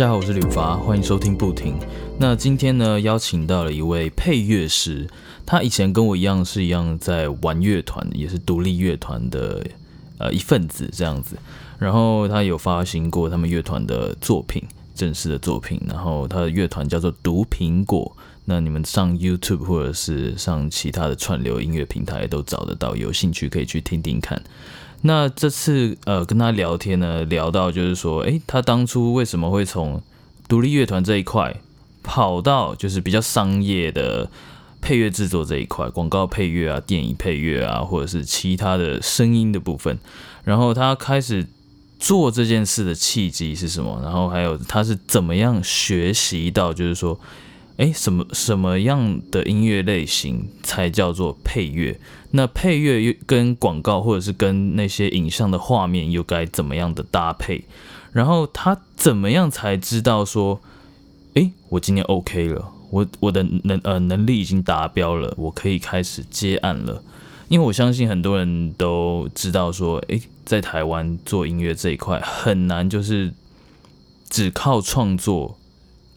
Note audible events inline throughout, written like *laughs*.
大家好，我是吕发，欢迎收听不停。那今天呢，邀请到了一位配乐师，他以前跟我一样是一样在玩乐团，也是独立乐团的呃一份子这样子。然后他有发行过他们乐团的作品，正式的作品。然后他的乐团叫做毒苹果。那你们上 YouTube 或者是上其他的串流音乐平台都找得到，有兴趣可以去听听看。那这次呃跟他聊天呢，聊到就是说，诶，他当初为什么会从独立乐团这一块跑到就是比较商业的配乐制作这一块，广告配乐啊、电影配乐啊，或者是其他的声音的部分。然后他开始做这件事的契机是什么？然后还有他是怎么样学习到，就是说。哎，什么什么样的音乐类型才叫做配乐？那配乐跟广告或者是跟那些影像的画面又该怎么样的搭配？然后他怎么样才知道说，哎，我今天 OK 了，我我的能呃能力已经达标了，我可以开始接案了。因为我相信很多人都知道说，哎，在台湾做音乐这一块很难，就是只靠创作。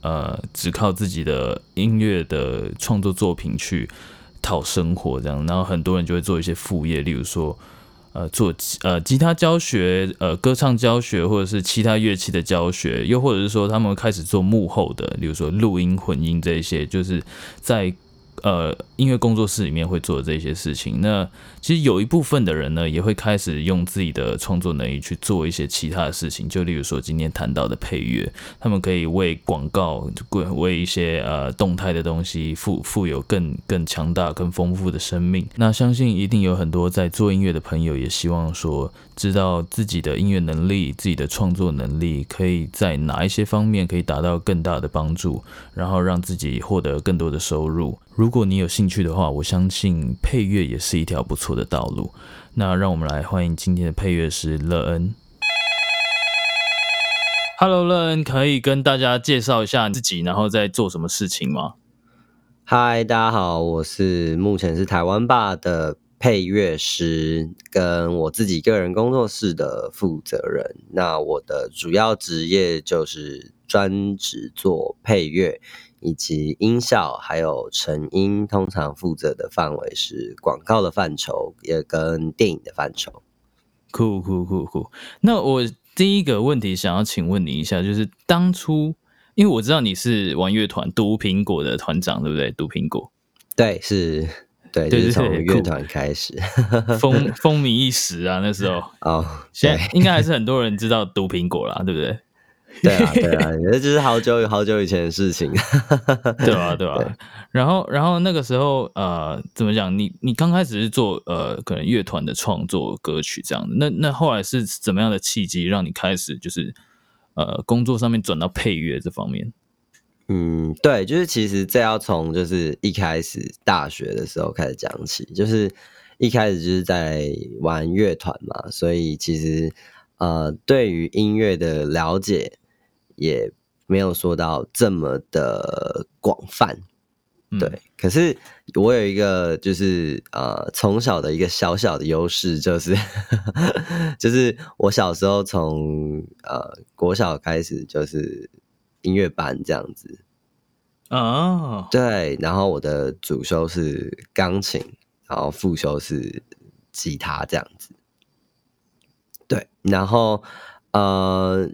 呃，只靠自己的音乐的创作作品去讨生活，这样，然后很多人就会做一些副业，例如说，呃，做呃吉他教学，呃，歌唱教学，或者是其他乐器的教学，又或者是说，他们开始做幕后的，例如说录音、混音这一些，就是在。呃，音乐工作室里面会做这些事情。那其实有一部分的人呢，也会开始用自己的创作能力去做一些其他的事情。就例如说今天谈到的配乐，他们可以为广告、为一些呃动态的东西富富有更更强大、更丰富的生命。那相信一定有很多在做音乐的朋友，也希望说知道自己的音乐能力、自己的创作能力可以在哪一些方面可以达到更大的帮助，然后让自己获得更多的收入。如果你有兴趣的话，我相信配乐也是一条不错的道路。那让我们来欢迎今天的配乐师乐恩。Hello，乐恩，可以跟大家介绍一下自己，然后在做什么事情吗？嗨，大家好，我是目前是台湾霸的配乐师，跟我自己个人工作室的负责人。那我的主要职业就是专职做配乐。以及音效还有成音，通常负责的范围是广告的范畴，也跟电影的范畴。酷酷酷酷。那我第一个问题想要请问你一下，就是当初，因为我知道你是玩乐团毒苹果的团长，对不对？毒苹果，对，是，对，就是从乐团开始，*laughs* 风风靡一时啊，那时候 *laughs* 哦，现在应该还是很多人知道毒苹果啦，对不对？对啊，对啊，也就是好久好久以前的事情，对吧？对吧？然后，然后那个时候，呃，怎么讲？你你刚开始是做呃，可能乐团的创作歌曲这样的，那那后来是怎么样的契机让你开始就是呃，工作上面转到配乐这方面？嗯，对，就是其实这要从就是一开始大学的时候开始讲起，就是一开始就是在玩乐团嘛，所以其实呃，对于音乐的了解。也没有说到这么的广泛，对。可是我有一个，就是呃，从小的一个小小的优势，就是 *laughs* 就是我小时候从呃国小开始就是音乐班这样子哦，对。然后我的主修是钢琴，然后副修是吉他这样子，对。然后呃。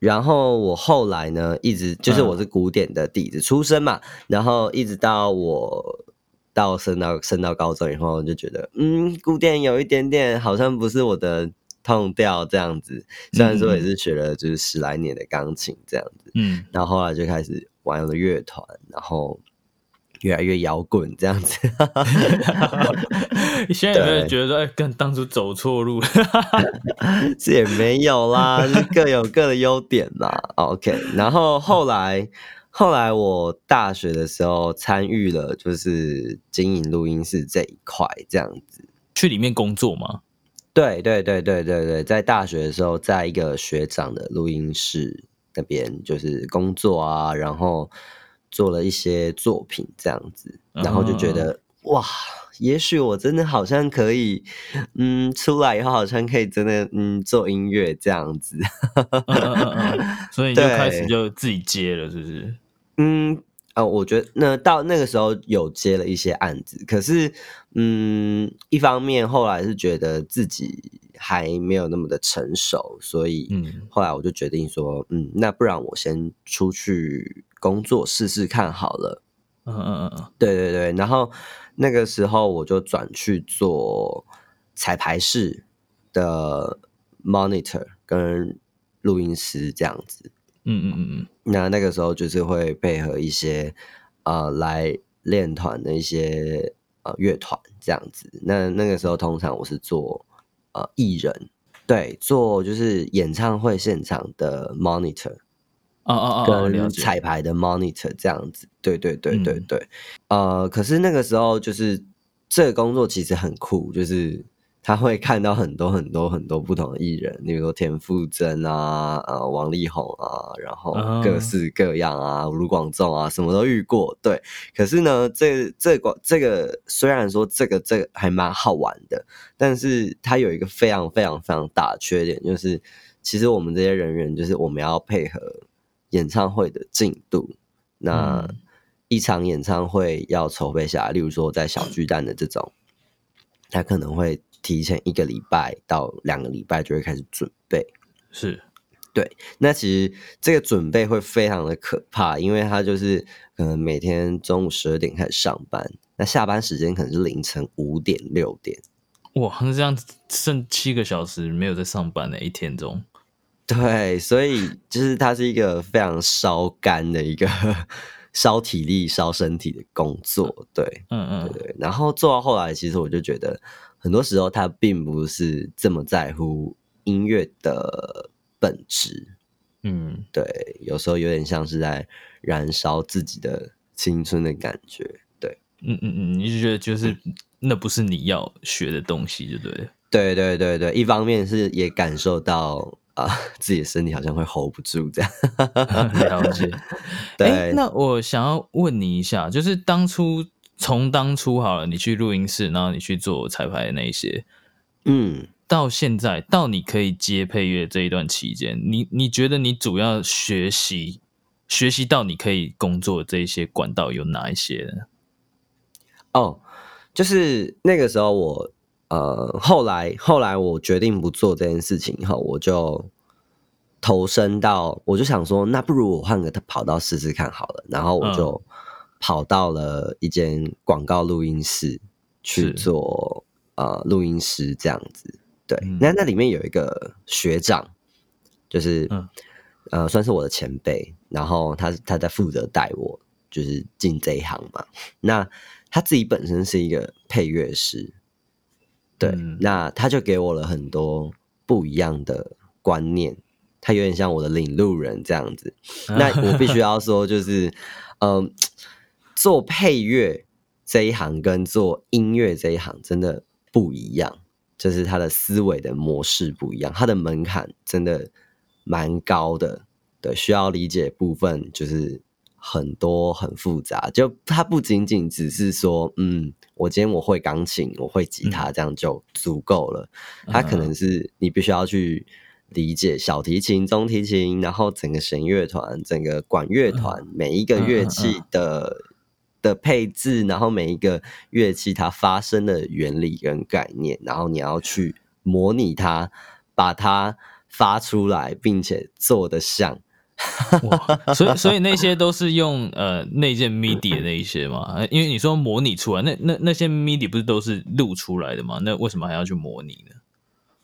然后我后来呢，一直就是我是古典的底子出身嘛，然后一直到我到升到升到高中以后，就觉得嗯，古典有一点点好像不是我的痛调这样子。虽然说也是学了就是十来年的钢琴这样子，嗯，然后后来就开始玩了乐团，然后。越来越摇滚这样子，你 *laughs* 现在有没有觉得说，哎，跟当初走错路？*laughs* 这也没有啦，各有各的优点嘛。OK，然后后来，后来我大学的时候参与了，就是经营录音室这一块，这样子去里面工作吗？对对对对对对，在大学的时候，在一个学长的录音室那边就是工作啊，然后。做了一些作品这样子，然后就觉得哇，也许我真的好像可以，嗯，出来以后好像可以真的嗯做音乐这样子，嗯嗯嗯嗯，所以你 *laughs* 就开始就自己接了，是不是？嗯。呃，我觉得那到那个时候有接了一些案子，可是，嗯，一方面后来是觉得自己还没有那么的成熟，所以，嗯，后来我就决定说，嗯，那不然我先出去工作试试看好了。嗯嗯嗯嗯，对对对，然后那个时候我就转去做彩排室的 monitor 跟录音师这样子。嗯嗯嗯嗯，那那个时候就是会配合一些呃来练团的一些呃乐团这样子。那那个时候通常我是做呃艺人，对，做就是演唱会现场的 monitor，哦哦哦，跟彩排的 monitor 这样子。对对对对对，呃，可是那个时候就是这个工作其实很酷，就是。他会看到很多很多很多不同的艺人，例如说田馥甄啊、呃王力宏啊，然后各式各样啊，卢广仲啊，什么都遇过。对，可是呢，这这个这个虽然说这个这个还蛮好玩的，但是它有一个非常非常非常大的缺点，就是其实我们这些人员就是我们要配合演唱会的进度。那一场演唱会要筹备下来，例如说在小巨蛋的这种，他可能会。提前一个礼拜到两个礼拜就会开始准备，是对。那其实这个准备会非常的可怕，因为他就是可能每天中午十二点开始上班，那下班时间可能是凌晨五点六点。哇，那这样剩七个小时没有在上班的一天中。对，所以就是它是一个非常烧肝的一个烧体力、烧身体的工作。对，嗯嗯，对。然后做到后来，其实我就觉得。很多时候，他并不是这么在乎音乐的本质，嗯，对，有时候有点像是在燃烧自己的青春的感觉，对，嗯嗯嗯，你就觉得就是那不是你要学的东西，对不对？对对对对，一方面是也感受到啊，*laughs* 自己的身体好像会 hold 不住这样，*laughs* 了解。对，那我想要问你一下，就是当初。从当初好了，你去录音室，然后你去做彩排的那一些，嗯，到现在到你可以接配乐这一段期间，你你觉得你主要学习学习到你可以工作这一些管道有哪一些呢？哦，就是那个时候我呃，后来后来我决定不做这件事情以后，我就投身到，我就想说，那不如我换个跑道试试看好了，然后我就。跑到了一间广告录音室去做呃录音师这样子，对，那那里面有一个学长，就是呃算是我的前辈，然后他他在负责带我，就是进这一行嘛。那他自己本身是一个配乐师，对，那他就给我了很多不一样的观念，他有点像我的领路人这样子。那我必须要说，就是 *laughs* 嗯。做配乐这一行跟做音乐这一行真的不一样，就是他的思维的模式不一样，他的门槛真的蛮高的，对，需要理解部分就是很多很复杂，就它不仅仅只是说，嗯，我今天我会钢琴，我会吉他，这样就足够了，它可能是你必须要去理解小提琴、中提琴，然后整个弦乐团、整个管乐团每一个乐器的。的配置，然后每一个乐器它发生的原理跟概念，然后你要去模拟它，把它发出来，并且做的像。*laughs* 哇，所以所以那些都是用呃内建 MIDI 的那一些嘛？因为你说模拟出来，那那那些 MIDI 不是都是录出来的吗？那为什么还要去模拟呢？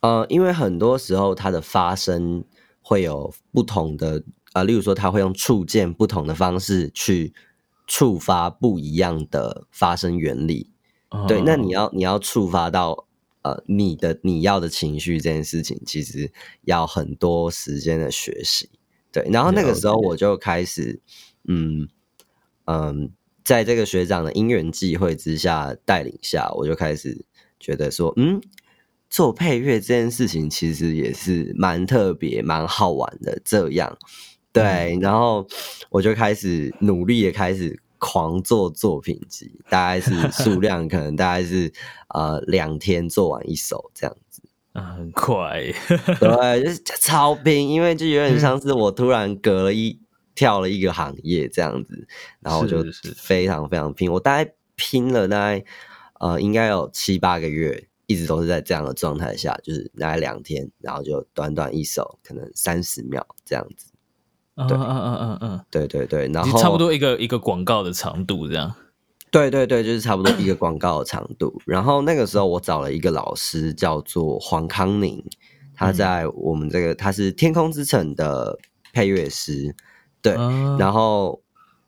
呃，因为很多时候它的发声会有不同的啊，例如说它会用触键不同的方式去。触发不一样的发声原理，对，那你要你要触发到呃你的你要的情绪这件事情，其实要很多时间的学习，对。然后那个时候我就开始，嗯嗯，在这个学长的因缘际会之下带领下，我就开始觉得说，嗯，做配乐这件事情其实也是蛮特别、蛮好玩的，这样。对，然后我就开始努力的开始狂做作品集，大概是数 *laughs* 量可能大概是呃两天做完一首这样子。啊，很快，*laughs* 对，就是超拼，因为就有点像是我突然隔了一跳了一个行业这样子，然后我就是非常非常拼，我大概拼了大概呃应该有七八个月，一直都是在这样的状态下，就是大概两天，然后就短短一首，可能三十秒这样子。嗯嗯嗯嗯嗯，对对对，然后差不多一个一个广告的长度这样。对对对，就是差不多一个广告的长度。然后那个时候我找了一个老师，叫做黄康宁，他在我们这个他是天空之城的配乐师。对，然后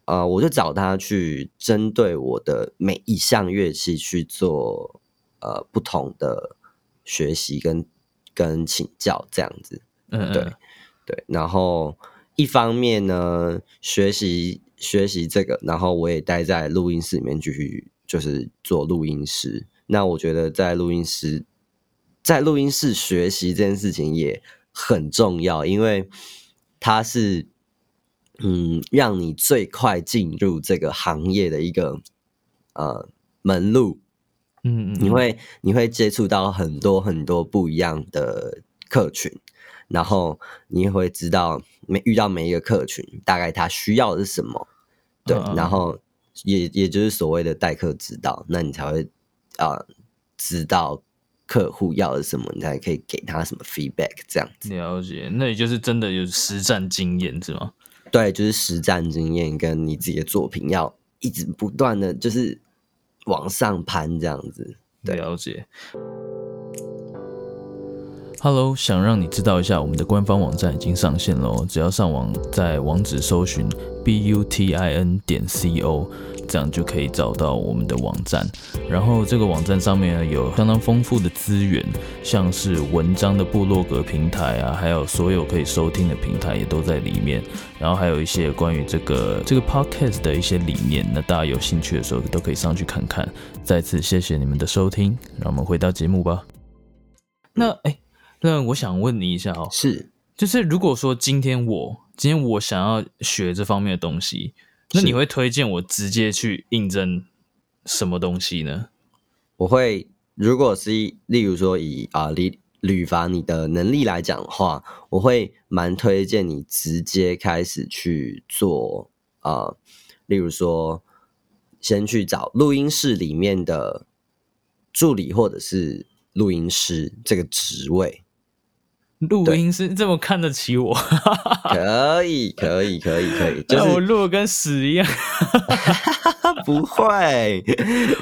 呃，我就找他去针对我的每一项乐器去做呃不同的学习跟跟请教这样子。嗯，对对，然后。一方面呢，学习学习这个，然后我也待在录音室里面继续就是做录音师。那我觉得在录音室，在录音室学习这件事情也很重要，因为它是嗯，让你最快进入这个行业的一个呃门路。嗯嗯，你会你会接触到很多很多不一样的客群。然后你也会知道每遇到每一个客群，大概他需要的是什么，对，然后也也就是所谓的待客之道，那你才会啊知道客户要的什么，你才可以给他什么 feedback 这样子。了解，那也就是真的有实战经验是吗？对，就是实战经验跟你自己的作品要一直不断的就是往上攀这样子。了解。Hello，想让你知道一下，我们的官方网站已经上线了。只要上网，在网址搜寻 b u t i n 点 c o，这样就可以找到我们的网站。然后这个网站上面呢，有相当丰富的资源，像是文章的部落格平台啊，还有所有可以收听的平台也都在里面。然后还有一些关于这个这个 podcast 的一些理念，那大家有兴趣的时候都可以上去看看。再次谢谢你们的收听，让我们回到节目吧。那哎。那我想问你一下哦，是，就是如果说今天我今天我想要学这方面的东西，那你会推荐我直接去应征什么东西呢？我会，如果是例如说以啊吕吕凡你的能力来讲的话，我会蛮推荐你直接开始去做啊，例如说先去找录音室里面的助理或者是录音师这个职位。录音师这么看得起我？可以，可以，可以，可以。*laughs* 就是我录跟屎一样，*laughs* 不会，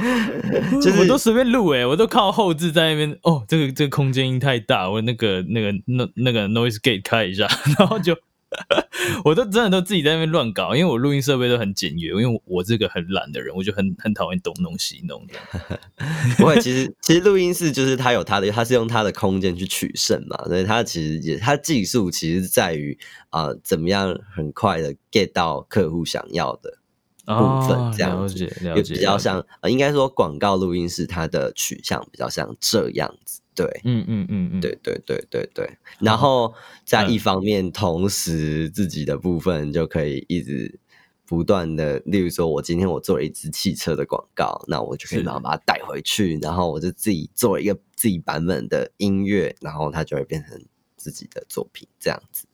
*laughs* 就是我都随便录哎，我都靠后置在那边。哦，这个这个空间音太大，我那个那个那那个 noise gate 开一下，然后就。*laughs* 我都真的都自己在那边乱搞，因为我录音设备都很简约，因为我这个很懒的人，我就很很讨厌东弄西弄的。*laughs* 不会，其实其实录音室就是它有它的，它是用它的空间去取胜嘛，所以它其实也它技术其实在于啊，怎么样很快的 get 到客户想要的部分，这样子，也比较像，应该说广告录音室它的取向比较像这样子。对，嗯嗯嗯嗯，对对对对对，然后在一方面，同时自己的部分就可以一直不断的，例如说，我今天我做了一支汽车的广告，那我就可以把它带回去，然后我就自己做了一个自己版本的音乐，然后它就会变成自己的作品，这样子。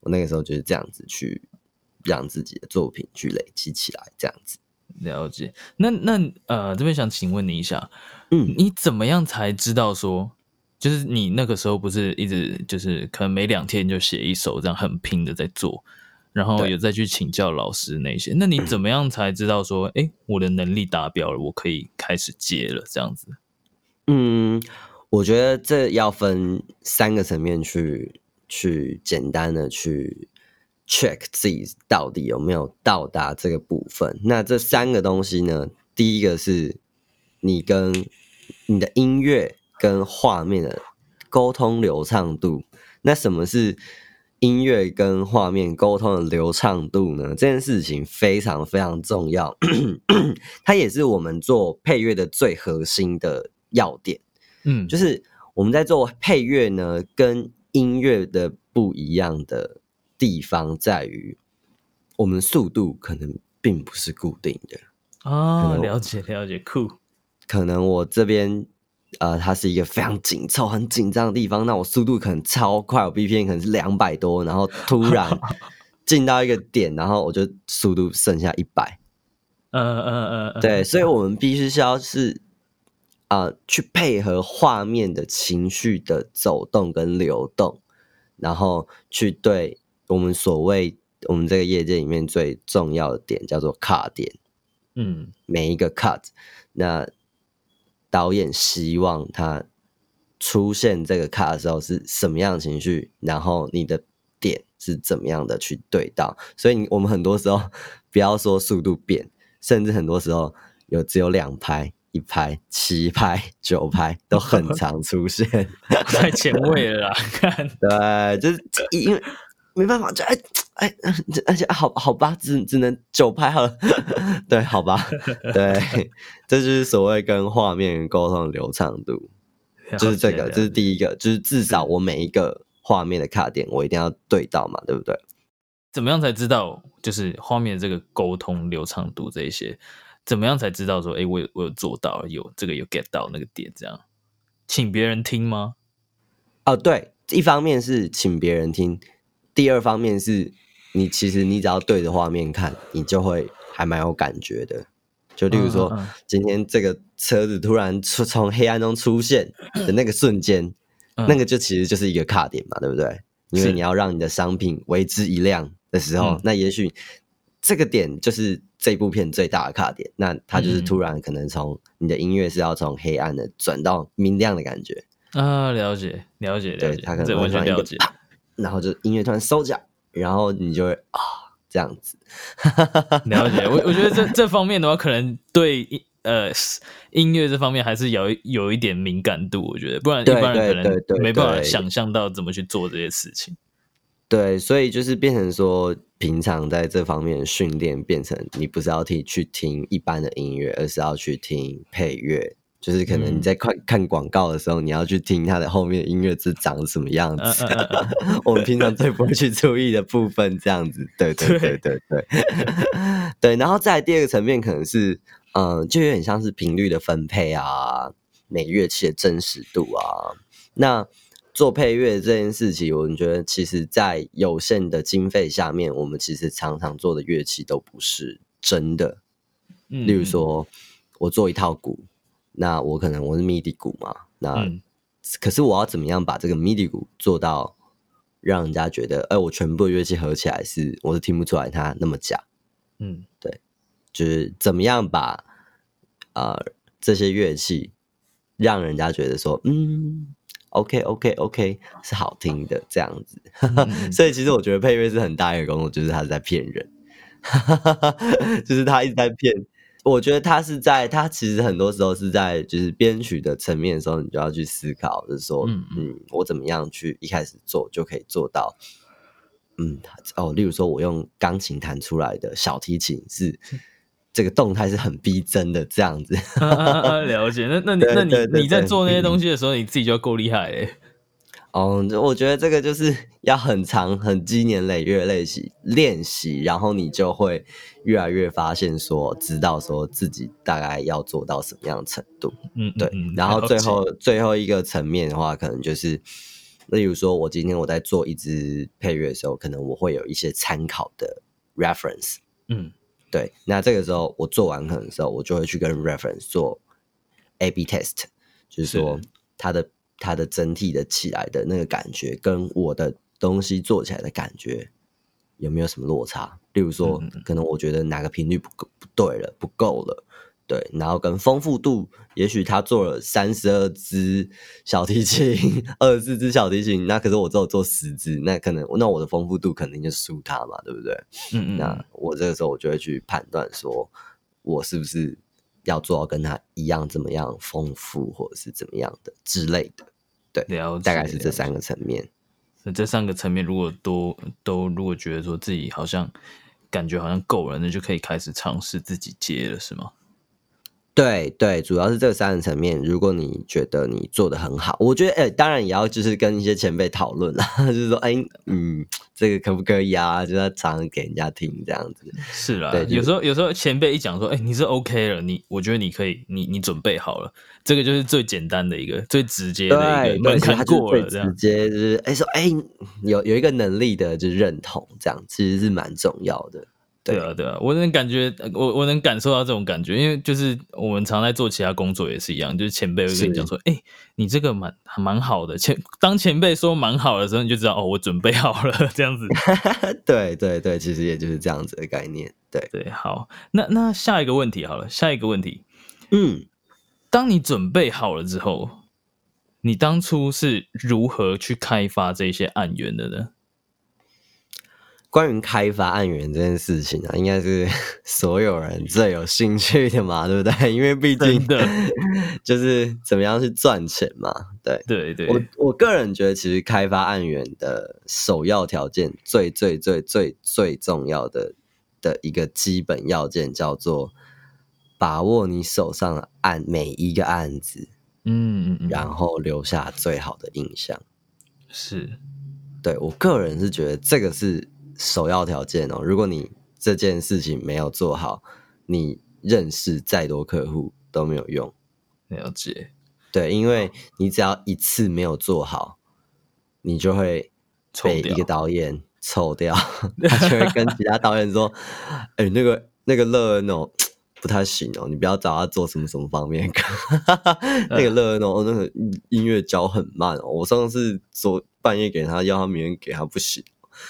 我那个时候就是这样子去让自己的作品去累积起来，这样子。了解。那那呃，这边想请问你一下，嗯，你怎么样才知道说？就是你那个时候不是一直就是可能每两天就写一首这样很拼的在做，然后有再去请教老师那些。那你 *clears throat* 怎么样才知道说，哎，我的能力达标了，我可以开始接了这样子？嗯，我觉得这要分三个层面去去简单的去 check 自己到底有没有到达这个部分。那这三个东西呢，第一个是你跟你的音乐。跟画面的沟通流畅度，那什么是音乐跟画面沟通的流畅度呢？这件事情非常非常重要，*clears throat* 它也是我们做配乐的最核心的要点。嗯，就是我们在做配乐呢，跟音乐的不一样的地方在于，我们速度可能。并不是固定的。啊，了解了解，酷。可能我这边呃，它是一个非常紧凑、很紧张的地方，那我速度可能超快，我 BPM 可能是两百多，然后突然 *laughs* 进到一个点，然后我就速度剩下一百。嗯嗯嗯，对，所以我们必须是要是啊，去配合画面的情绪的走动跟流动，然后去对我们所谓我们这个业界里面最重要的点叫做卡点。嗯，每一个 cut，那导演希望他出现这个 cut 的时候是什么样的情绪，然后你的点是怎么样的去对到，所以我们很多时候不要说速度变，甚至很多时候有只有两拍、一拍、七拍、九拍都很 *laughs* 常出现，太前卫了啦！*laughs* 看，对，就是因为没办法，就哎。哎，而且好好吧，只只能九拍好了。*laughs* 对，好吧，对，这就是所谓跟画面沟通的流畅度，就是这个，这是第一个，就是至少我每一个画面的卡点，我一定要对到嘛，对不对？怎么样才知道就是画面这个沟通流畅度这一些？怎么样才知道说，哎，我有我有做到，有这个有 get 到那个点？这样，请别人听吗？哦，对，一方面是请别人听，第二方面是。你其实你只要对着画面看，你就会还蛮有感觉的。就例如说，今天这个车子突然出从黑暗中出现的那个瞬间，那个就其实就是一个卡点嘛，对不对？因为你要让你的商品为之一亮的时候，那也许这个点就是这部片最大的卡点。那它就是突然可能从你的音乐是要从黑暗的转到明亮的感觉啊，了解了解了解，它可能完全了解，*laughs* 然后就音乐突然收脚。然后你就会啊，这样子 *laughs* 了解我。我觉得这这方面的话，可能对呃音乐这方面还是有有一点敏感度。我觉得，不然一般人可能没办法想象到怎么去做这些事情。对，所以就是变成说，平常在这方面训练，变成你不是要听去听一般的音乐，而是要去听配乐。就是可能你在看看广告的时候，你要去听它的后面音乐是长什么样子。*laughs* 我们平常最不会去注意的部分，这样子，对对对对对 *laughs* 对。然后再第二个层面，可能是嗯，就有点像是频率的分配啊，每乐器的真实度啊。那做配乐这件事情，我们觉得其实，在有限的经费下面，我们其实常常做的乐器都不是真的。例如说，我做一套鼓。那我可能我是 MIDI 鼓嘛，那可是我要怎么样把这个 MIDI 鼓做到让人家觉得，哎，我全部乐器合起来是我是听不出来它那么假，嗯，对，就是怎么样把啊这些乐器让人家觉得说，嗯，OK OK OK 是好听的这样子，*laughs* 所以其实我觉得配乐是很大一个工作，就是他是在骗人，*laughs* 就是他一直在骗。我觉得他是在，他其实很多时候是在，就是编曲的层面的时候，你就要去思考，就是说，嗯嗯，我怎么样去一开始做就可以做到，嗯哦，例如说我用钢琴弹出来的小提琴是这个动态是很逼真的这样子，*laughs* 了解。那那你 *laughs* 那你你在做那些东西的时候，你自己就够厉害哎。哦，我觉得这个就是 *laughs* 要很长、很积年累月练习练习，然后你就会越来越发现说，知道说自己大概要做到什么样的程度。嗯，对。然后最后最后一个层面的话，可能就是，例如说我今天我在做一支配乐的时候，可能我会有一些参考的 reference。嗯，对。那这个时候我做完可能时候，我就会去跟 reference 做 A/B test，就是说它的。它的整体的起来的那个感觉，跟我的东西做起来的感觉有没有什么落差？例如说，可能我觉得哪个频率不够不对了，不够了，对。然后跟丰富度，也许他做了三十二支小提琴，*laughs* 二十四支小提琴，那可是我只有做十支，那可能那我的丰富度肯定就输他嘛，对不对？嗯嗯。那我这个时候我就会去判断，说我是不是。要做到跟他一样怎么样丰富，或者是怎么样的之类的，对，大概是这三个层面。那这三个层面如果都都如果觉得说自己好像感觉好像够了，那就可以开始尝试自己接了，是吗？对对，主要是这三个层面。如果你觉得你做的很好，我觉得，哎，当然也要就是跟一些前辈讨论啦，*laughs* 就是说，哎，嗯，这个可不可以啊？就要常给人家听这样子。是啦，对，有时候有时候前辈一讲说，哎，你是 OK 了，你我觉得你可以，你你准备好了，这个就是最简单的一个、最直接的一个门槛过了，这样直接就是，哎，说，哎，有有一个能力的就认同，这样其实是蛮重要的。对啊，对啊，我能感觉，我我能感受到这种感觉，因为就是我们常在做其他工作也是一样，就是前辈会跟你讲说，哎，你这个蛮蛮好的。前当前辈说蛮好的时候，你就知道哦，我准备好了 *laughs* 这样子。*laughs* 对对对，其实也就是这样子的概念。对对，好，那那下一个问题好了，下一个问题，嗯，当你准备好了之后，你当初是如何去开发这些案源的呢？关于开发案源这件事情啊，应该是 *laughs* 所有人最有兴趣的嘛，对不对？*laughs* 因为毕竟的，*laughs* 就是怎么样去赚钱嘛。对对对，我我个人觉得，其实开发案源的首要条件，最最最最最重要的的一个基本要件，叫做把握你手上的案每一个案子，嗯嗯嗯，然后留下最好的印象。是，对我个人是觉得这个是。首要条件哦，如果你这件事情没有做好，你认识再多客户都没有用。了解，对，因为你只要一次没有做好，你就会被一个导演臭掉，*laughs* 他就会跟其他导演说：“哎，那个那个乐恩哦，不太行哦，你不要找他做什么什么方面。*laughs* 那个乐恩哦，那个音乐教很慢哦，我上次昨半夜给他，要他明天给他不行。”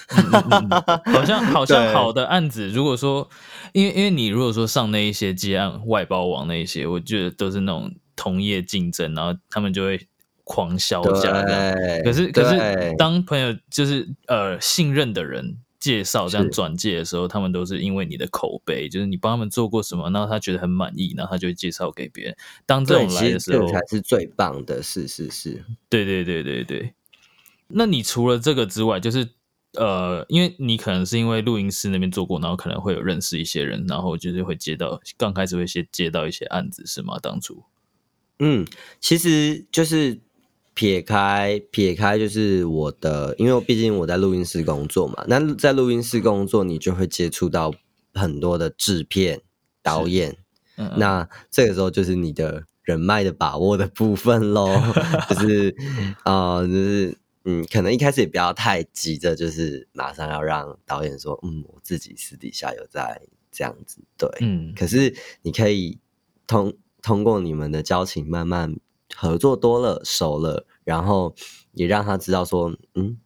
*laughs* 好像 *laughs* 好像好的案子，如果说，因为因为你如果说上那一些接案外包网那一些，我觉得都是那种同业竞争，然后他们就会狂销价的。可是可是当朋友就是呃信任的人介绍这样转介的时候，他们都是因为你的口碑，就是你帮他们做过什么，然后他觉得很满意，然后他就会介绍给别人。当这种来的时候才是最棒的，是是是，对对对对对。那你除了这个之外，就是。呃，因为你可能是因为录音室那边做过，然后可能会有认识一些人，然后就是会接到刚开始会先接到一些案子，是吗？当初，嗯，其实就是撇开撇开，就是我的，因为毕竟我在录音室工作嘛，那在录音室工作，你就会接触到很多的制片、导演，那这个时候就是你的人脉的把握的部分喽，*laughs* 就是啊，就是。嗯，可能一开始也不要太急着，就是马上要让导演说，嗯，我自己私底下有在这样子，对，嗯。可是你可以通通过你们的交情，慢慢合作多了，熟了，然后也让他知道说，嗯，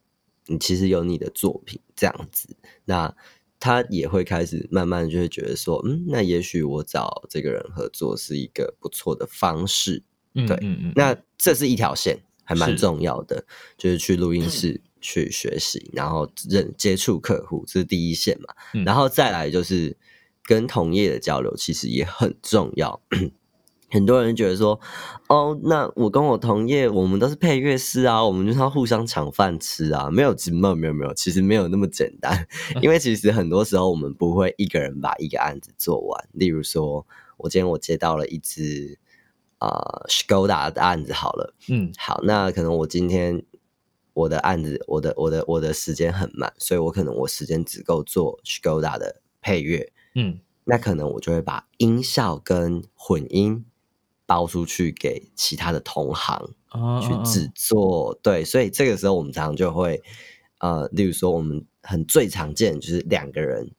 你其实有你的作品这样子，那他也会开始慢慢就会觉得说，嗯，那也许我找这个人合作是一个不错的方式，对，嗯嗯。那这是一条线。还蛮重要的，就是去录音室去学习，然后认接触客户，这是第一线嘛。然后再来就是跟同业的交流，其实也很重要。*clears throat* 很多人觉得说，哦，那我跟我同业，我们都是配乐师啊，我们就是要互相抢饭吃啊。没有，没有，没有，没有，其实没有那么简单。*laughs* 因为其实很多时候，我们不会一个人把一个案子做完。例如说，我今天我接到了一支。啊，Skoda 的案子好了，嗯，好，那可能我今天我的案子，我的我的我的时间很慢，所以我可能我时间只够做 Skoda 的配乐，嗯，那可能我就会把音效跟混音包出去给其他的同行去制作，对，所以这个时候我们常常就会，呃，例如说我们很最常见就是两个人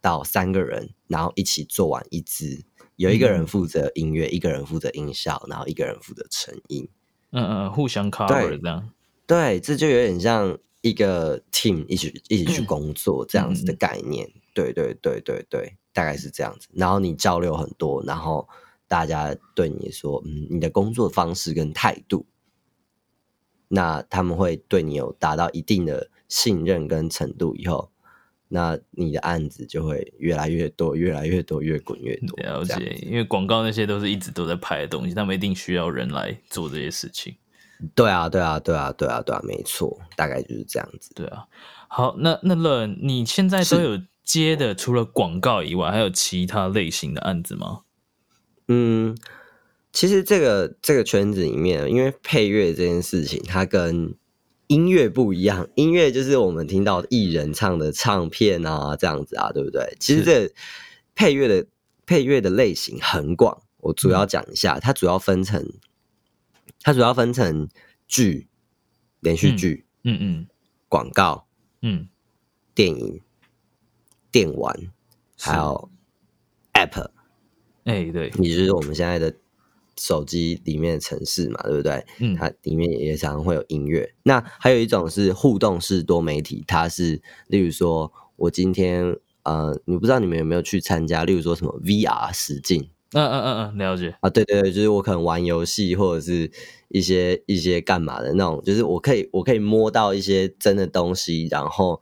到三个人，然后一起做完一支。有一个人负责音乐，一个人负责音效，然后一个人负责成音。嗯嗯，互相 cover 这样。对，这就有点像一个 team 一起一起去工作这样子的概念。对对对对对，大概是这样子。然后你交流很多，然后大家对你说，嗯，你的工作方式跟态度，那他们会对你有达到一定的信任跟程度以后。那你的案子就会越来越多，越来越多，越滚越多。了解，因为广告那些都是一直都在拍的东西，他们一定需要人来做这些事情。对啊，对啊，对啊，对啊，对啊，没错，大概就是这样子。对啊，好，那那乐，你现在都有接的，除了广告以外，还有其他类型的案子吗？嗯，其实这个这个圈子里面，因为配乐这件事情，它跟音乐不一样。音乐就是我们听到艺人唱的唱片啊，这样子啊，对不对？其实这配乐的配乐的类型很广，我主要讲一下，它主要分成，它主要分成剧、连续剧，嗯嗯广告、嗯，电影、电玩，还有 App。哎、对，也就是我们现在的手机里面的城市嘛，对不对？嗯它里面也常常会有音乐。那还有一种是互动式多媒体，它是例如说我今天呃，你不知道你们有没有去参加，例如说什么 VR 实境嗯嗯嗯嗯，了解，啊？对对对，就是我可能玩游戏或者是一些一些干嘛的那种，就是我可以我可以摸到一些真的东西，然后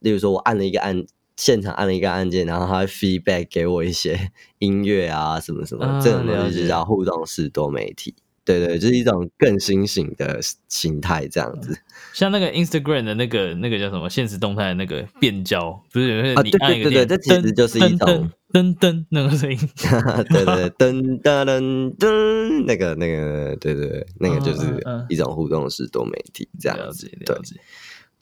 例如说我按了一个按。现场按了一个按键，然后它会 feedback 给我一些 *laughs* 音乐啊，什么什么，啊这种东西就叫互动式多媒体。对对，就是一种更新型的形态，这样子。*laughs* 像那个 Instagram 的那个那个叫什么现实动态的那个变焦，不是你按一个对对对键这其实就是一噔种噔噔噔那个声音，*laughs* 对对对，噔噔噔噔，那个那个，对对对，那个就是一种互动式多媒体这样子。了解，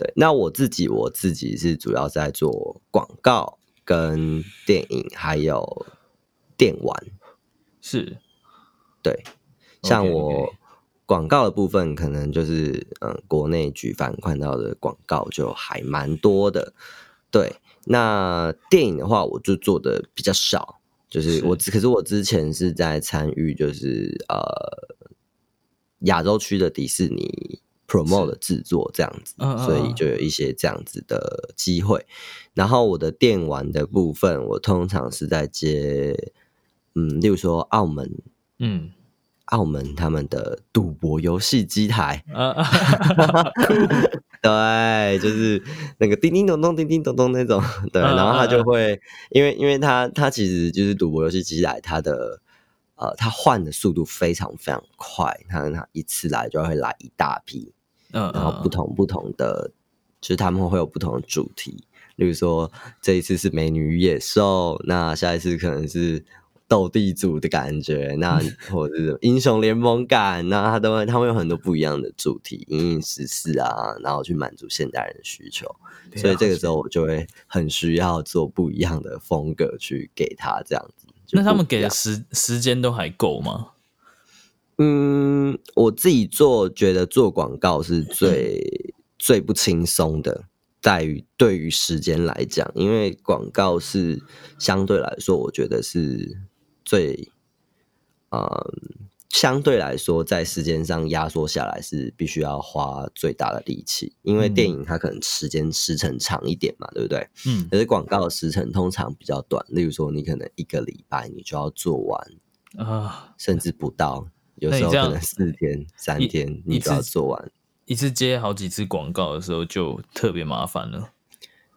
对，那我自己我自己是主要在做广告、跟电影还有电玩。是对，像我广告的部分，可能就是嗯，国内举凡看到的广告就还蛮多的。对，那电影的话，我就做的比较少，就是是我可是我之前是在参与，就是呃亚洲区的迪士尼 promo 的制作这样子，所以就有一些这样子的机会。然后我的电玩的部分，我通常是在接，嗯，例如说澳门嗯。澳门他们的赌博游戏机台，啊 *laughs* *laughs* 对，就是那个叮叮咚咚、叮叮咚咚那种，*laughs* 对，嗯。然后他就会，因为因为他他其实就是赌博游戏机台，他的呃，他换的速度非常非常快，他他一次来就会来一大批，嗯，然后不同不同的，就是他们会有不同的主题，例如说这一次是美女与野兽，那下一次可能是斗地主的感觉，那或者是英雄联盟感，那他都会他会有很多不一样的主题，因应时事啊，然后去满足现代人的需求，所以这个时候我就会很需要做不一样的风格去给他这样子。那他们给的时时间都还够吗？嗯，我自己做觉得做广告是最 *clears throat* 最不轻松的，在于对于时间来讲，因为广告是相对来说，我觉得是最，嗯，相对来说在时间上压缩下来是必须要花最大的力气，因为电影它可能时间时程长一点嘛，对不对？嗯。可是广告的时程通常比较短，例如说你可能一个礼拜你就要做完，啊，甚至不到，有时候可能四天、三天你一就要做完。一次接好几次广告的时候就特别麻烦了。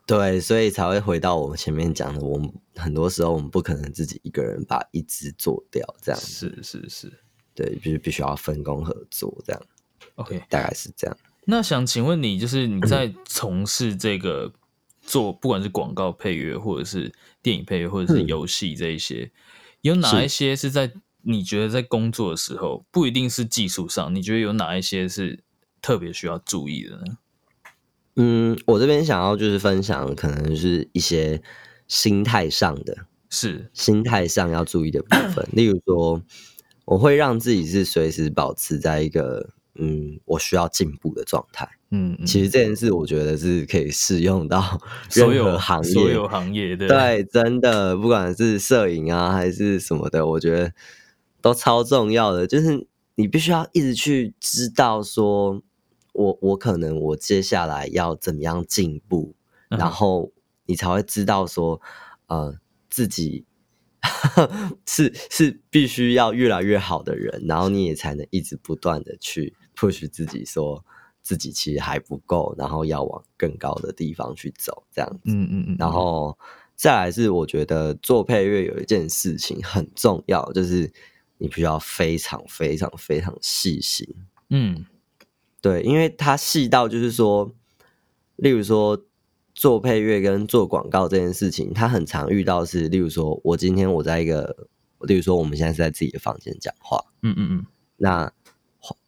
对，所以才会回到我们前面讲的，我们很多时候我们不可能自己一个人把一支做掉，这样是是是对，就是必须要分工合作，这样，OK。大概是这样。那想请问你，就是你在从事这个做，不管是广告配乐，或者是电影配乐，或者是嗯游戏这一些，有哪一些是在你觉得在工作的时候，不一定是技术上，你觉得有哪一些是特别需要注意的呢？嗯，我这边想要就是分享，可能是一些心态上的，是，心态上要注意的部分，*clears throat* 例如说，我会让自己是随时保持在一个嗯，我需要进步的状态。嗯，嗯。其实这件事，我觉得是可以适用到 *laughs* 任所有何行业，所有行业对对，真的，不管是摄影啊还是什么的，我觉得都超重要的。就是你必须要一直去知道说，我我可能我接下来要怎么样进步，嗯然后你才会知道说，呃，自己 *laughs* 是是必须要越来越好的人，然后你也才能一直不断的去 push 自己，说自己其实还不够，然后要往更高的地方去走，这样子。嗯嗯嗯，然后再来是，我觉得做配乐有一件事情很重要，就是你必须要非常非常非常细心。嗯对，因为它细到就是说，例如说做配乐跟做广告这件事情，它很常遇到是，例如说我今天我在一个例如说我们现在是在自己的房间讲话，嗯嗯嗯，那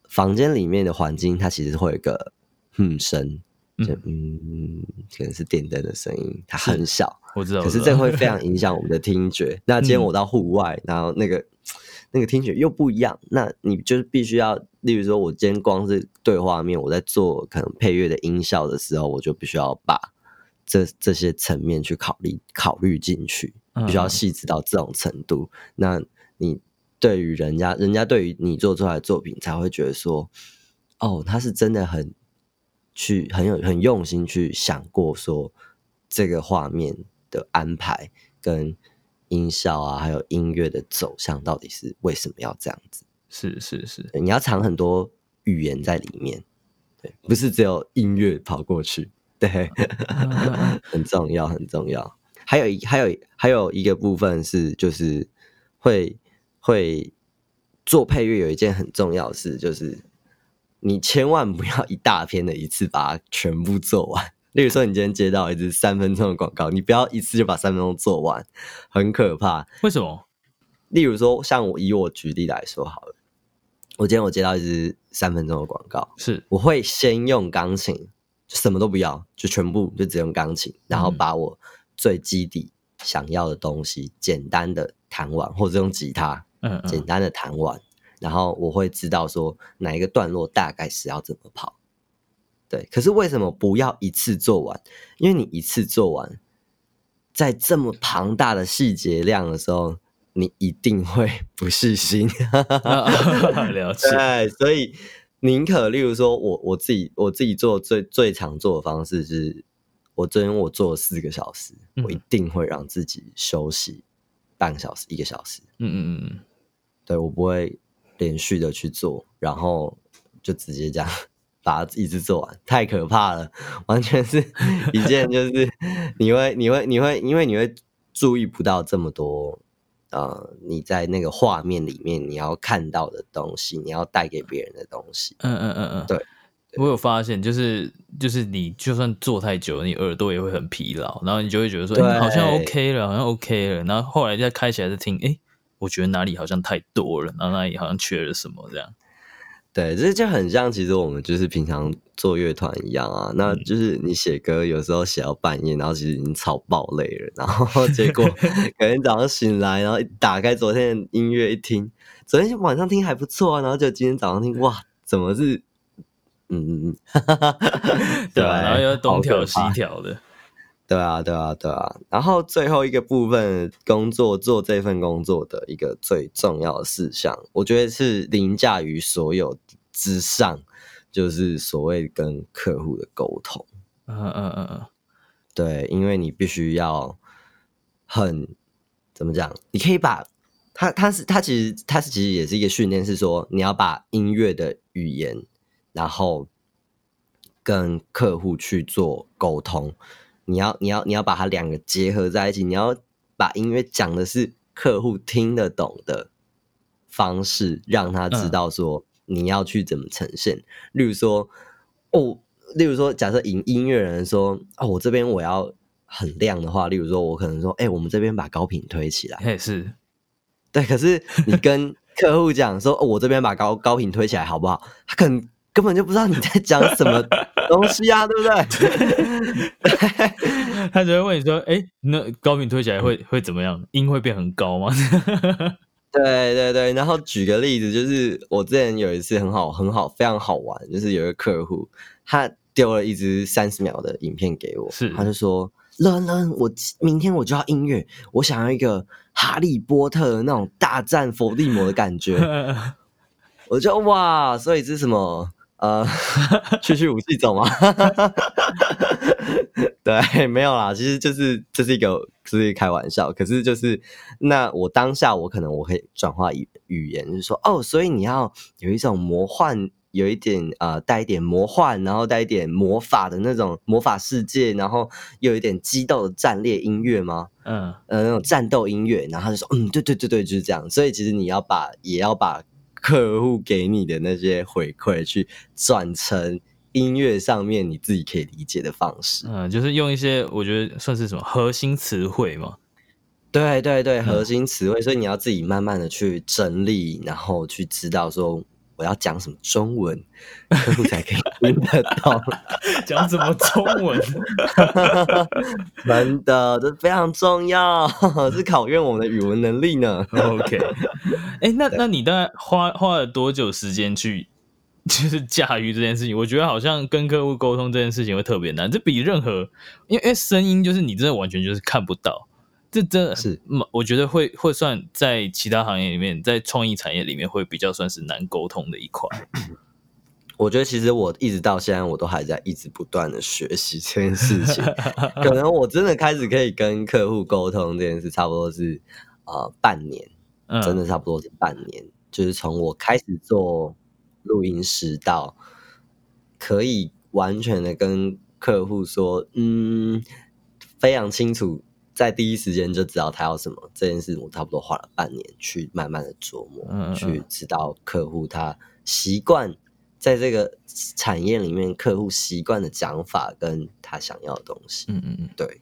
房间里面的环境它其实会有一个哼声，就嗯，可能是电灯的声音，它很小，我知道。可是这会非常影响我们的听觉。那今天我到户外，然后那个那个听觉又不一样，那你就是必须要，例如说，我今天光是对画面，我在做可能配乐的音效的时候，我就必须要把这这些层面去考虑考虑进去，必须要细致到这种程度。那你对于人家，人家对于你做出来的作品，才会觉得说，哦，他是真的很去很有很用心去想过说这个画面的安排跟音效啊，还有音乐的走向到底是为什么要这样子？是是是，你要藏很多语言在里面，对，不是只有音乐跑过去，对，*laughs* 很重要很重要。还有一还有还有一个部分是，就是会会做配乐有一件很重要的事，就是你千万不要一大篇的一次把它全部做完。例如说，你今天接到一支三分钟的广告，你不要一次就把三分钟做完，很可怕。为什么？例如说，像我以我举例来说好了，我今天我接到一支三分钟的广告，是我会先用钢琴，就什么都不要，就全部就只用钢琴，然后把我最基底想要的东西简单的弹完，或者用吉他，嗯嗯简单的弹完，然后我会知道说哪一个段落大概是要怎么跑。对，可是为什么不要一次做完？因为你一次做完，在这么庞大的细节量的时候，你一定会不细心。*laughs* 了解，对，所以宁可，例如说我我自己我自己做最最常做的方式是，我昨天我做了四个小时，我一定会让自己休息半个小时、一个小时。嗯嗯嗯嗯，对我不会连续的去做，然后就直接这样把它一直做完，太可怕了，完全是一件 *laughs* 就是你会你会你会因为你会注意不到这么多。呃，你在那个画面里面，你要看到的东西，你要带给别人的东西，嗯嗯嗯嗯，对，我有发现，就是就是你就算做太久，你耳朵也会很疲劳，然后你就会觉得说，好像 OK 了，好像 OK 了，然后后来再开起来再听，哎，我觉得哪里好像太多了，然后哪里好像缺了什么这样。对，这就很像，其实我们就是平常做乐团一样啊。那就是你写歌，有时候写到半夜，然后其实已经吵爆累了，然后结果 *laughs* 可能早上醒来，然后一打开昨天的音乐一听，昨天晚上听还不错啊，然后就今天早上听，哇，怎么是，嗯嗯嗯，对啊，然后又东调西调的，对啊，对啊，对啊。然后最后一个部分，工作做这份工作的一个最重要的事项，我觉得是凌驾于所有之上，就是所谓跟客户的沟通。嗯嗯嗯嗯，对，因为你必须要很怎么讲？你可以把它，它是它其实它是其实也是一个训练，是说你要把音乐的语言，然后跟客户去做沟通。你要你要你要把它两个结合在一起，你要把音乐讲的是客户听得懂的方式，让他知道说你要去怎么呈现。例如说，哦，例如说，假设音音乐人说，哦，我这边我要很亮的话，例如说，我可能说，哎、我们这边把高频推起来，也是，对。可是你跟 *laughs* 客户讲说，哦，我这边把高高频推起来，好不好？他可能根本就不知道你在讲什么 *laughs* 东西啊，对不对？*laughs* 他只会问你说，哎，那高频推起来会会怎么样？音会变很高吗？*laughs* 对对对，然后举个例子，就是我之前有一次很好很好非常好玩，就是有一个客户他丢了一支三十秒的影片给我，是他就说乐乐，我明天我就要音乐，我想要一个哈利波特的那种大战伏地魔的感觉，我就哇，所以这是什么？呃，*laughs* 去去武器走吗？*laughs* 对，没有啦，其实就是这是一个，这是一个开玩笑。可是就是，那我当下我可能我可以转化语语言，就是说，哦，所以你要有一种魔幻，有一点呃带一点魔幻，然后带一点魔法的那种魔法世界，然后又有一点激斗的战列音乐吗？嗯呃，那种战斗音乐，然后他就说，嗯，对对对对，就是这样。所以其实你要把，也要把客户给你的那些回馈，去转成音乐上面你自己可以理解的方式。嗯，就是用一些我觉得算是什么核心词汇嘛。对对对，核心词汇，所以你要自己慢慢的去整理，然后去知道说我要讲什么中文，客户才可以听得到。*laughs* 讲什么中文？*laughs* 真的，这非常重要，是考验我们的语文能力呢。OK，哎、那那你大概花花了多久时间去就是驾驭这件事情？我觉得好像跟客户沟通这件事情会特别难，这比任何因为因为声音就是你真的完全就是看不到，这真的是嗯我觉得会会算在其他行业里面，在创意产业里面会比较算是难沟通的一块。*coughs* 我觉得其实我一直到现在，我都还在一直不断的学习这件事情。可能我真的开始可以跟客户沟通这件事，差不多是呃半年，嗯，真的差不多是半年。就是从我开始做录音师到可以完全的跟客户说，嗯，非常清楚，在第一时间就知道他要什么。这件事我差不多花了半年去慢慢的琢磨，嗯去知道客户他习惯在这个产业里面，客户习惯的讲法跟他想要的东西。嗯嗯嗯。对，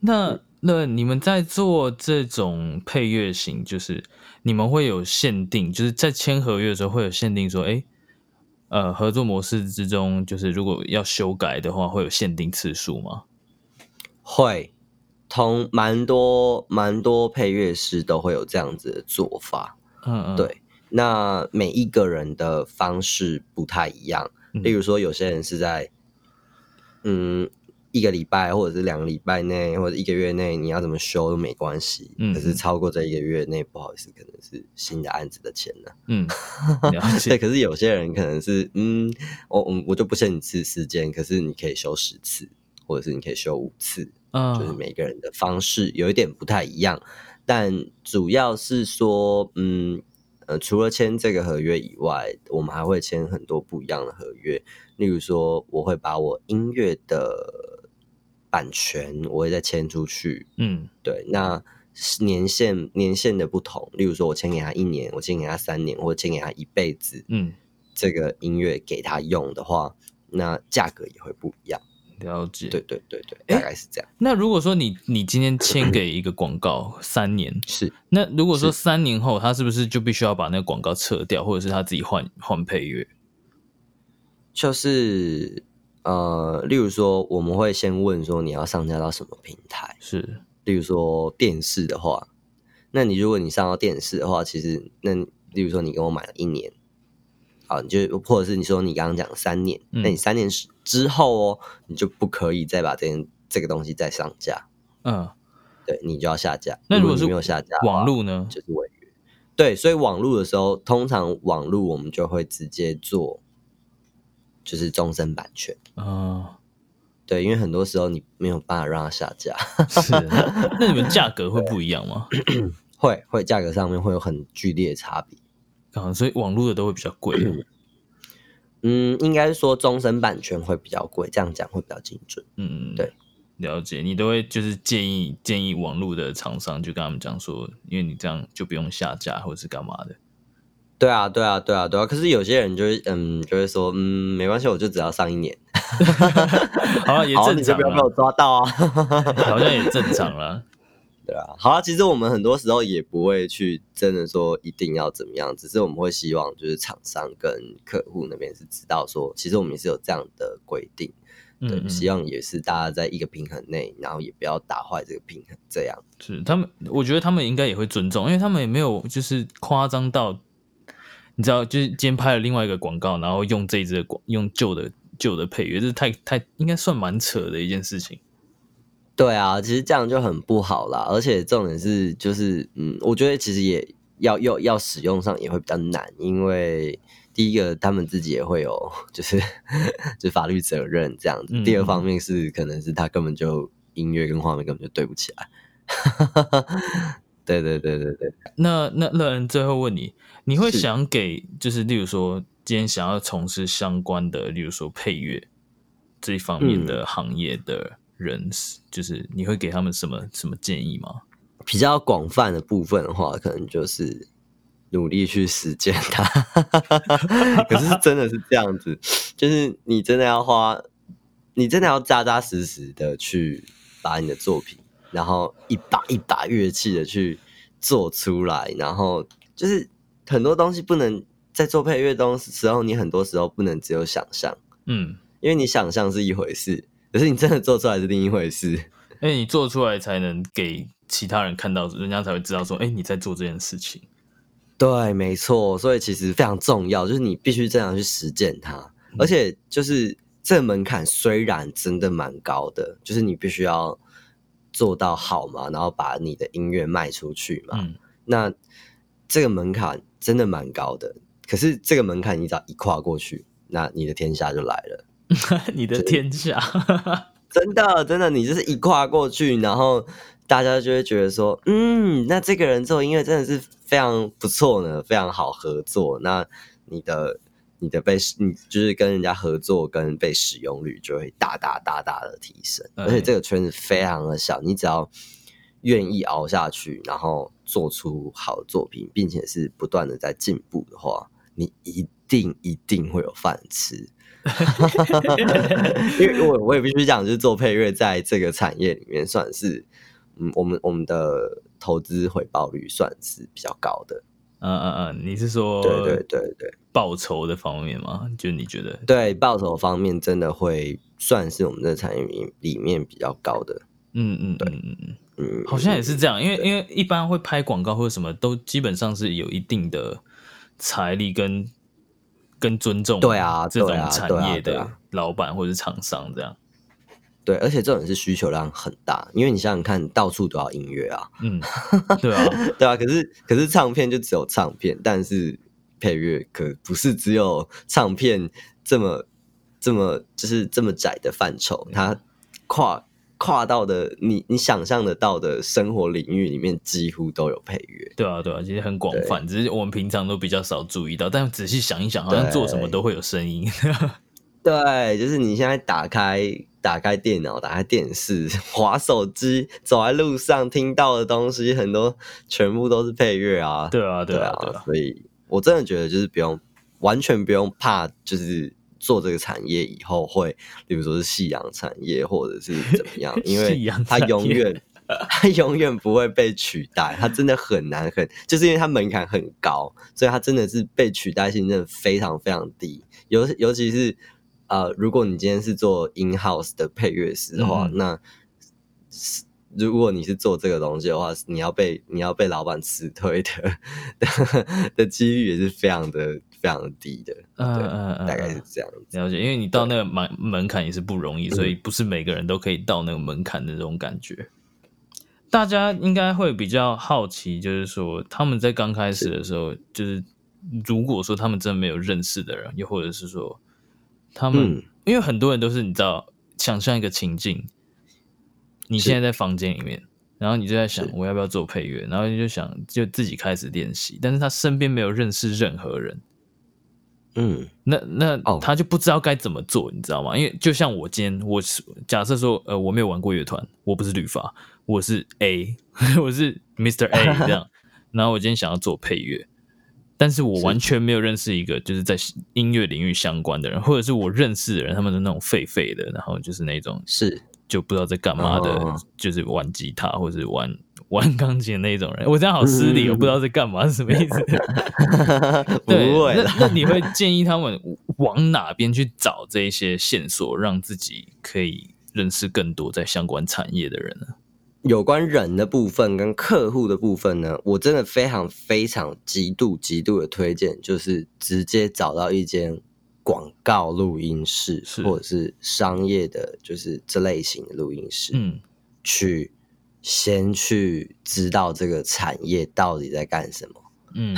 那那你们在做这种配乐型，就是你们会有限定，就是在签合约的时候会有限定说，哎，呃，合作模式之中，就是如果要修改的话，会有限定次数吗？会同蛮多蛮多配乐师都会有这样子的做法。嗯嗯，，对，那每一个人的方式不太一样。嗯例如说，有些人是在嗯一个礼拜或者是两个礼拜内，或者一个月内，你要怎么修都没关系。嗯可是超过这一个月内，不好意思，可能是新的案子的钱了。嗯，了 *laughs* 对，解，可是有些人可能是嗯，我我我就不限你次时间，可是你可以修十次，或者是你可以修五次。嗯就是嗯每个人的方式有一点不太一样，但主要是说，嗯呃，除了签这个合约以外，我们还会签很多不一样的合约。例如说，我会把我音乐的版权，我会再签出去。嗯对，那年限年限的不同，例如说我签给他一年，我签给他三年，或者签给他一辈子，嗯，这个音乐给他用的话，那价格也会不一样。了解。对对对对，大概是这样。那如果说你你今天签给一个广告三年，*clears throat* 是。那如果说三年后他是不是就必须要把那个广告撤掉，或者是他自己换换配乐？就是呃，例如说，我们会先问说你要上架到什么平台。是，例如说电视的话，那你如果你上到电视的话，其实那例如说你给我买了一年，好，你就或者是你说你刚刚讲三年，嗯那你三年之之后哦，你就不可以再把这件这个东西再上架，嗯，对你就要下架。那如果是没有下架网络呢？就是违约。对，所以网络的时候，通常网络我们就会直接做，就是终身版权。啊，对，因为很多时候你没有办法让它下架，是。那那你们价格会不一样吗？*laughs* 会会价格上面会有很剧烈的差别。啊，所以网络的都会比较贵。*clears throat* 嗯，应该是说终身版权会比较贵，这样讲会比较精准。嗯，对，了解。你都会就是建议建议网络的厂商就跟他们讲说，因为你这样就不用下架或者是干嘛的。对啊，对啊，对啊，对啊。可是有些人就是嗯，就会说嗯，没关系，我就只要上一年，*laughs* 好啊，也 *laughs* 好，正常你就不要被我啦，抓到啊。*laughs* 好像也正常啦。对啊，好啊，其实我们很多时候也不会去真的说一定要怎么样，只是我们会希望就是厂商跟客户那边是知道说，其实我们也是有这样的规定，对，嗯，希望也是大家在一个平衡内，然后也不要打坏这个平衡，这样。是他们，我觉得他们应该也会尊重，因为他们也没有就是夸张到，你知道，就是今天拍了另外一个广告，然后用这一支的广用旧的旧的配乐，这是太太应该算蛮扯的一件事情。对啊，其实这样就很不好啦，而且重点是就是嗯，我觉得其实也要要要使用上也会比较难，因为第一个他们自己也会有就是 *laughs* 就法律责任这样子，嗯第二方面是可能是他根本就音乐跟画面根本就对不起来。*laughs* 对对对对对，那那乐人最后问你，你会想给就是例如说今天想要从事相关的，例如说配乐这一方面的行业的人，就是你会给他们什么什么建议吗？比较广泛的部分的话，可能就是努力去实践它。*laughs* 可是真的是这样子，就是你真的要花，你真的要扎扎实实的去把你的作品然后一把一把乐器的去做出来，然后就是很多东西不能在做配乐东时候，你很多时候不能只有想象，嗯，因为你想象是一回事，可是你真的做出来是另一回事。因为你做出来才能给其他人看到，人家才会知道说，哎，你在做这件事情。对，没错，所以其实非常重要，就是你必须这样去实践它，而且就是这个门槛虽然真的蛮高的，就是你必须要做到好嘛，然后把你的音乐卖出去嘛。嗯，那这个门槛真的蛮高的，可是这个门槛你只要一跨过去，那你的天下就来了。*laughs* 你的天下，真的，真的，你就是一跨过去，然后大家就会觉得说，嗯，那这个人做音乐真的是非常不错呢，非常好合作。那你的你的被你就是跟人家合作跟被使用率就会大大大大的提升，而且这个圈子非常的小，你只要愿意熬下去，然后做出好作品，并且是不断的在进步的话，你一定一定会有饭吃。*laughs* 因为我我也必须讲，就是做配乐在这个产业里面算是，嗯，我们我们的投资回报率算是比较高的。嗯嗯嗯，你是说对对对对报酬的方面吗？就你觉得对报酬方面真的会算是我们的产业里里面比较高的。嗯嗯对嗯嗯嗯，好像也是这样，因为因为一般会拍广告或者什么都基本上是有一定的财力跟。跟尊重对啊，这种产业的老板或者是厂商这样，对，而且这种是需求量很大，因为你想想看，到处都要音乐啊，嗯，*laughs* 对啊，对啊，可是可是唱片就只有唱片，但是配乐可不是只有唱片这么这么就是这么窄的范畴，它跨。跨到的你你想象得到的生活领域里面，几乎都有配乐。对啊，对啊，其实很广泛，只是我们平常都比较少注意到。但仔细想一想，好像做什么都会有声音。*laughs* 对，就是你现在打开打开电脑、打开电视、滑手机，走在路上听到的东西，很多全部都是配乐啊。对啊，对啊，对啊。所以我真的觉得，就是不用完全不用怕，就是。做这个产业以后会，比如说是夕阳产业，或者是怎么样？*laughs* 因为它永远，它永远不会被取代。它真的很难，很就是因为它门槛很高，所以它真的是被取代性真的非常非常低。尤尤其是呃，如果你今天是做 in house 的配乐师的话，那如果你是做这个东西的话，你要被你要被老板辞退的 *laughs* 的几率也是非常的。非常低的，嗯嗯嗯，大概是这样子。了解，因为你到那个门门槛也是不容易，所以不是每个人都可以到那个门槛的那种感觉。大家应该会比较好奇，就是说他们在刚开始的时候，就是如果说他们真的没有认识的人，又或者是说他们，因为很多人都是你知道，想象一个情境，你现在在房间里面。然后你就在想，我要不要做配乐？然后你就想，就自己开始练习，但是他身边没有认识任何人。嗯，那那他就不知道该怎么做，你知道吗？因为就像我今天，我是假设说，呃，我没有玩过乐团，我不是律法，我是 A，*laughs* 我是 Mr. A 这样。*laughs* 然后我今天想要做配乐，但是我完全没有认识一个就是在音乐领域相关的人，或者是我认识的人，他们的那种废废的，然后就是那种是就不知道在干嘛的，就是玩吉他或者玩。*laughs* 玩钢琴那种人，我这样好失礼，我不知道在干嘛是什么意思。*laughs* 对，那那你会建议他们往哪边去找这一些线索，让自己可以认识更多在相关产业的人呢？有关人的部分跟客户的部分呢，我真的非常非常极度极度的推荐，就是直接找到一间广告录音室，或者是商业的，就是这类型的录音室，嗯，去。先去知道这个产业到底在干什么。嗯，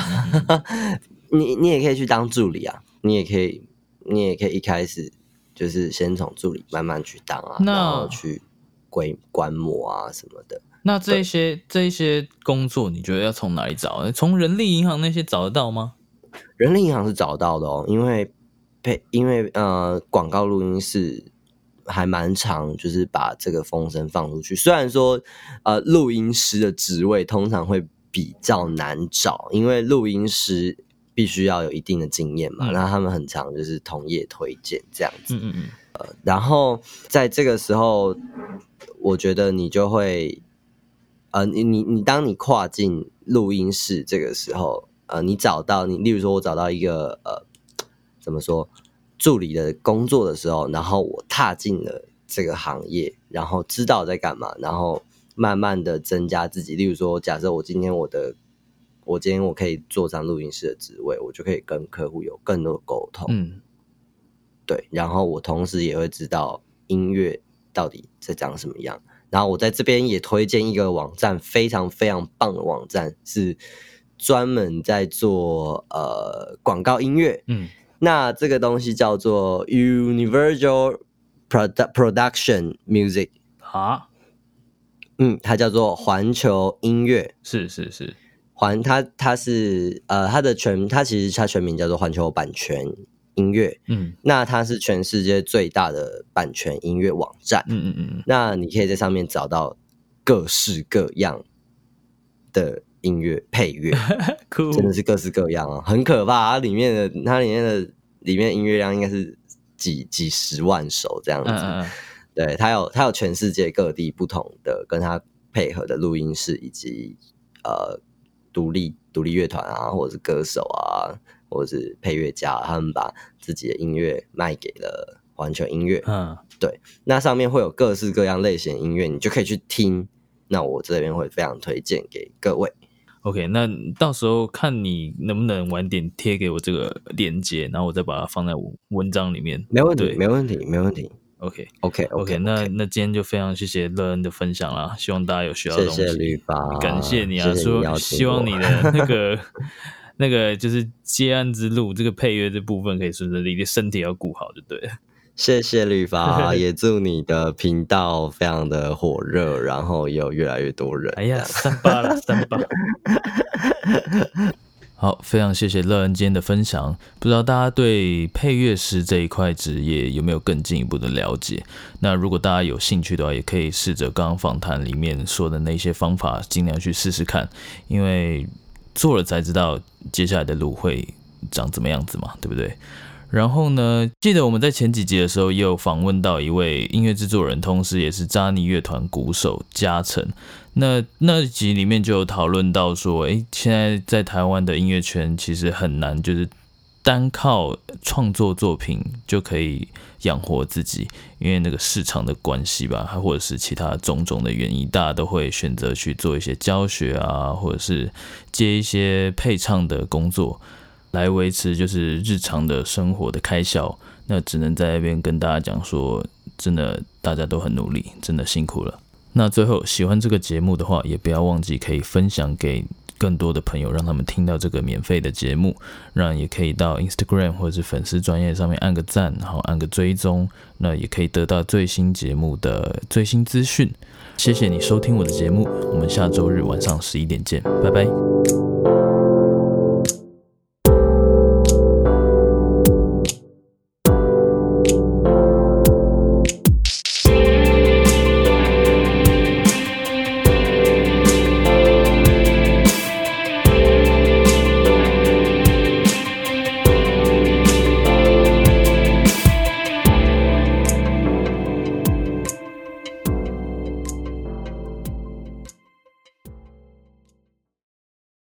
*laughs* 你你也可以去当助理啊，你也可以，你也可以一开始就是先从助理慢慢去当啊，然后去观观摩啊什么的。那这些这些工作，你觉得要从哪里找？从人力银行那些找得到吗？人力银行是找到的哦，因为配因为呃广告录音室。还蛮长，就是把这个风声放出去。虽然说，呃，录音师的职位通常会比较难找，因为录音师必须要有一定的经验嘛。那他们很常就是同业推荐这样子。嗯嗯嗯。呃，然后在这个时候，我觉得你就会呃，你你你，当你跨进录音室这个时候，呃，你找到你，例如说，我找到一个呃，怎么说助理的工作的时候，然后我踏进了这个行业，然后知道在干嘛，然后慢慢的增加自己。例如说，假设我今天我的我今天我可以坐上录音室的职位，我就可以跟客户有更多的沟通。嗯，对，然后我同时也会知道音乐到底在长什么样。然后我在这边也推荐一个网站，非常非常棒的网站，是专门在做呃广告音乐。嗯，那这个东西叫做 Universal Produ Production Music 啊，嗯，它叫做环球音乐。是是是，环它它是呃它的全它其实它全名叫做环球版权音乐。嗯那它是全世界最大的版权音乐网站。嗯嗯嗯那你可以在上面找到各式各样的音乐配乐，*laughs* 真的是各式各样啊，很可怕。它里面的它里面的里面的音乐量应该是几几十万首这样子。嗯嗯嗯，对，它有它有全世界各地不同的跟它配合的录音室，以及呃独立独立乐团啊，或者是歌手啊，或者是配乐家，他们把自己的音乐卖给了环球音乐。嗯，对那上面会有各式各样类型的音乐，你就可以去听。那我这边会非常推荐给各位。OK，那到时候看你能不能晚点贴给我这个链接，然后我再把它放在文章里面。没问题，没问题，没问题。OK OK OK，那那今天就非常谢谢乐恩的分享啦，希望大家有需要谢东西。谢吕爸，感谢你啊，说希望你的那个 *laughs* 那个就是接案之路，这个配乐这部分可以顺顺利利，身体要顾好就对了。谢谢律法，*laughs* 也祝你的频道非常的火热，然后也有越来越多人。哎呀，三八了，三八。*laughs* 好，非常谢谢乐恩今天的分享。不知道大家对配乐师这一块职业有没有更进一步的了解？那如果大家有兴趣的话，也可以试着刚刚访谈里面说的那些方法，尽量去试试看，因为做了才知道接下来的路会长怎么样子嘛，对不对？然后呢，记得我们在前几集的时候也有访问到一位音乐制作人，同时也是扎尼乐团鼓手嘉诚。那那集里面就有讨论到说，诶，现在在台湾的音乐圈其实很难，就是单靠创作作品就可以养活自己，因为那个市场的关系吧，还或者是其他种种的原因，大家都会选择去做一些教学啊，或者是接一些配唱的工作，来维持就是日常的生活的开销。那只能在那边跟大家讲说，真的大家都很努力，真的辛苦了。那最后喜欢这个节目的话，也不要忘记可以分享给更多的朋友，让他们听到这个免费的节目。让也可以到 Instagram 或者是粉丝专业上面按个赞，然后按个追踪，那也可以得到最新节目的最新资讯。谢谢你收听我的节目，我们下周日晚上十一点见，拜拜。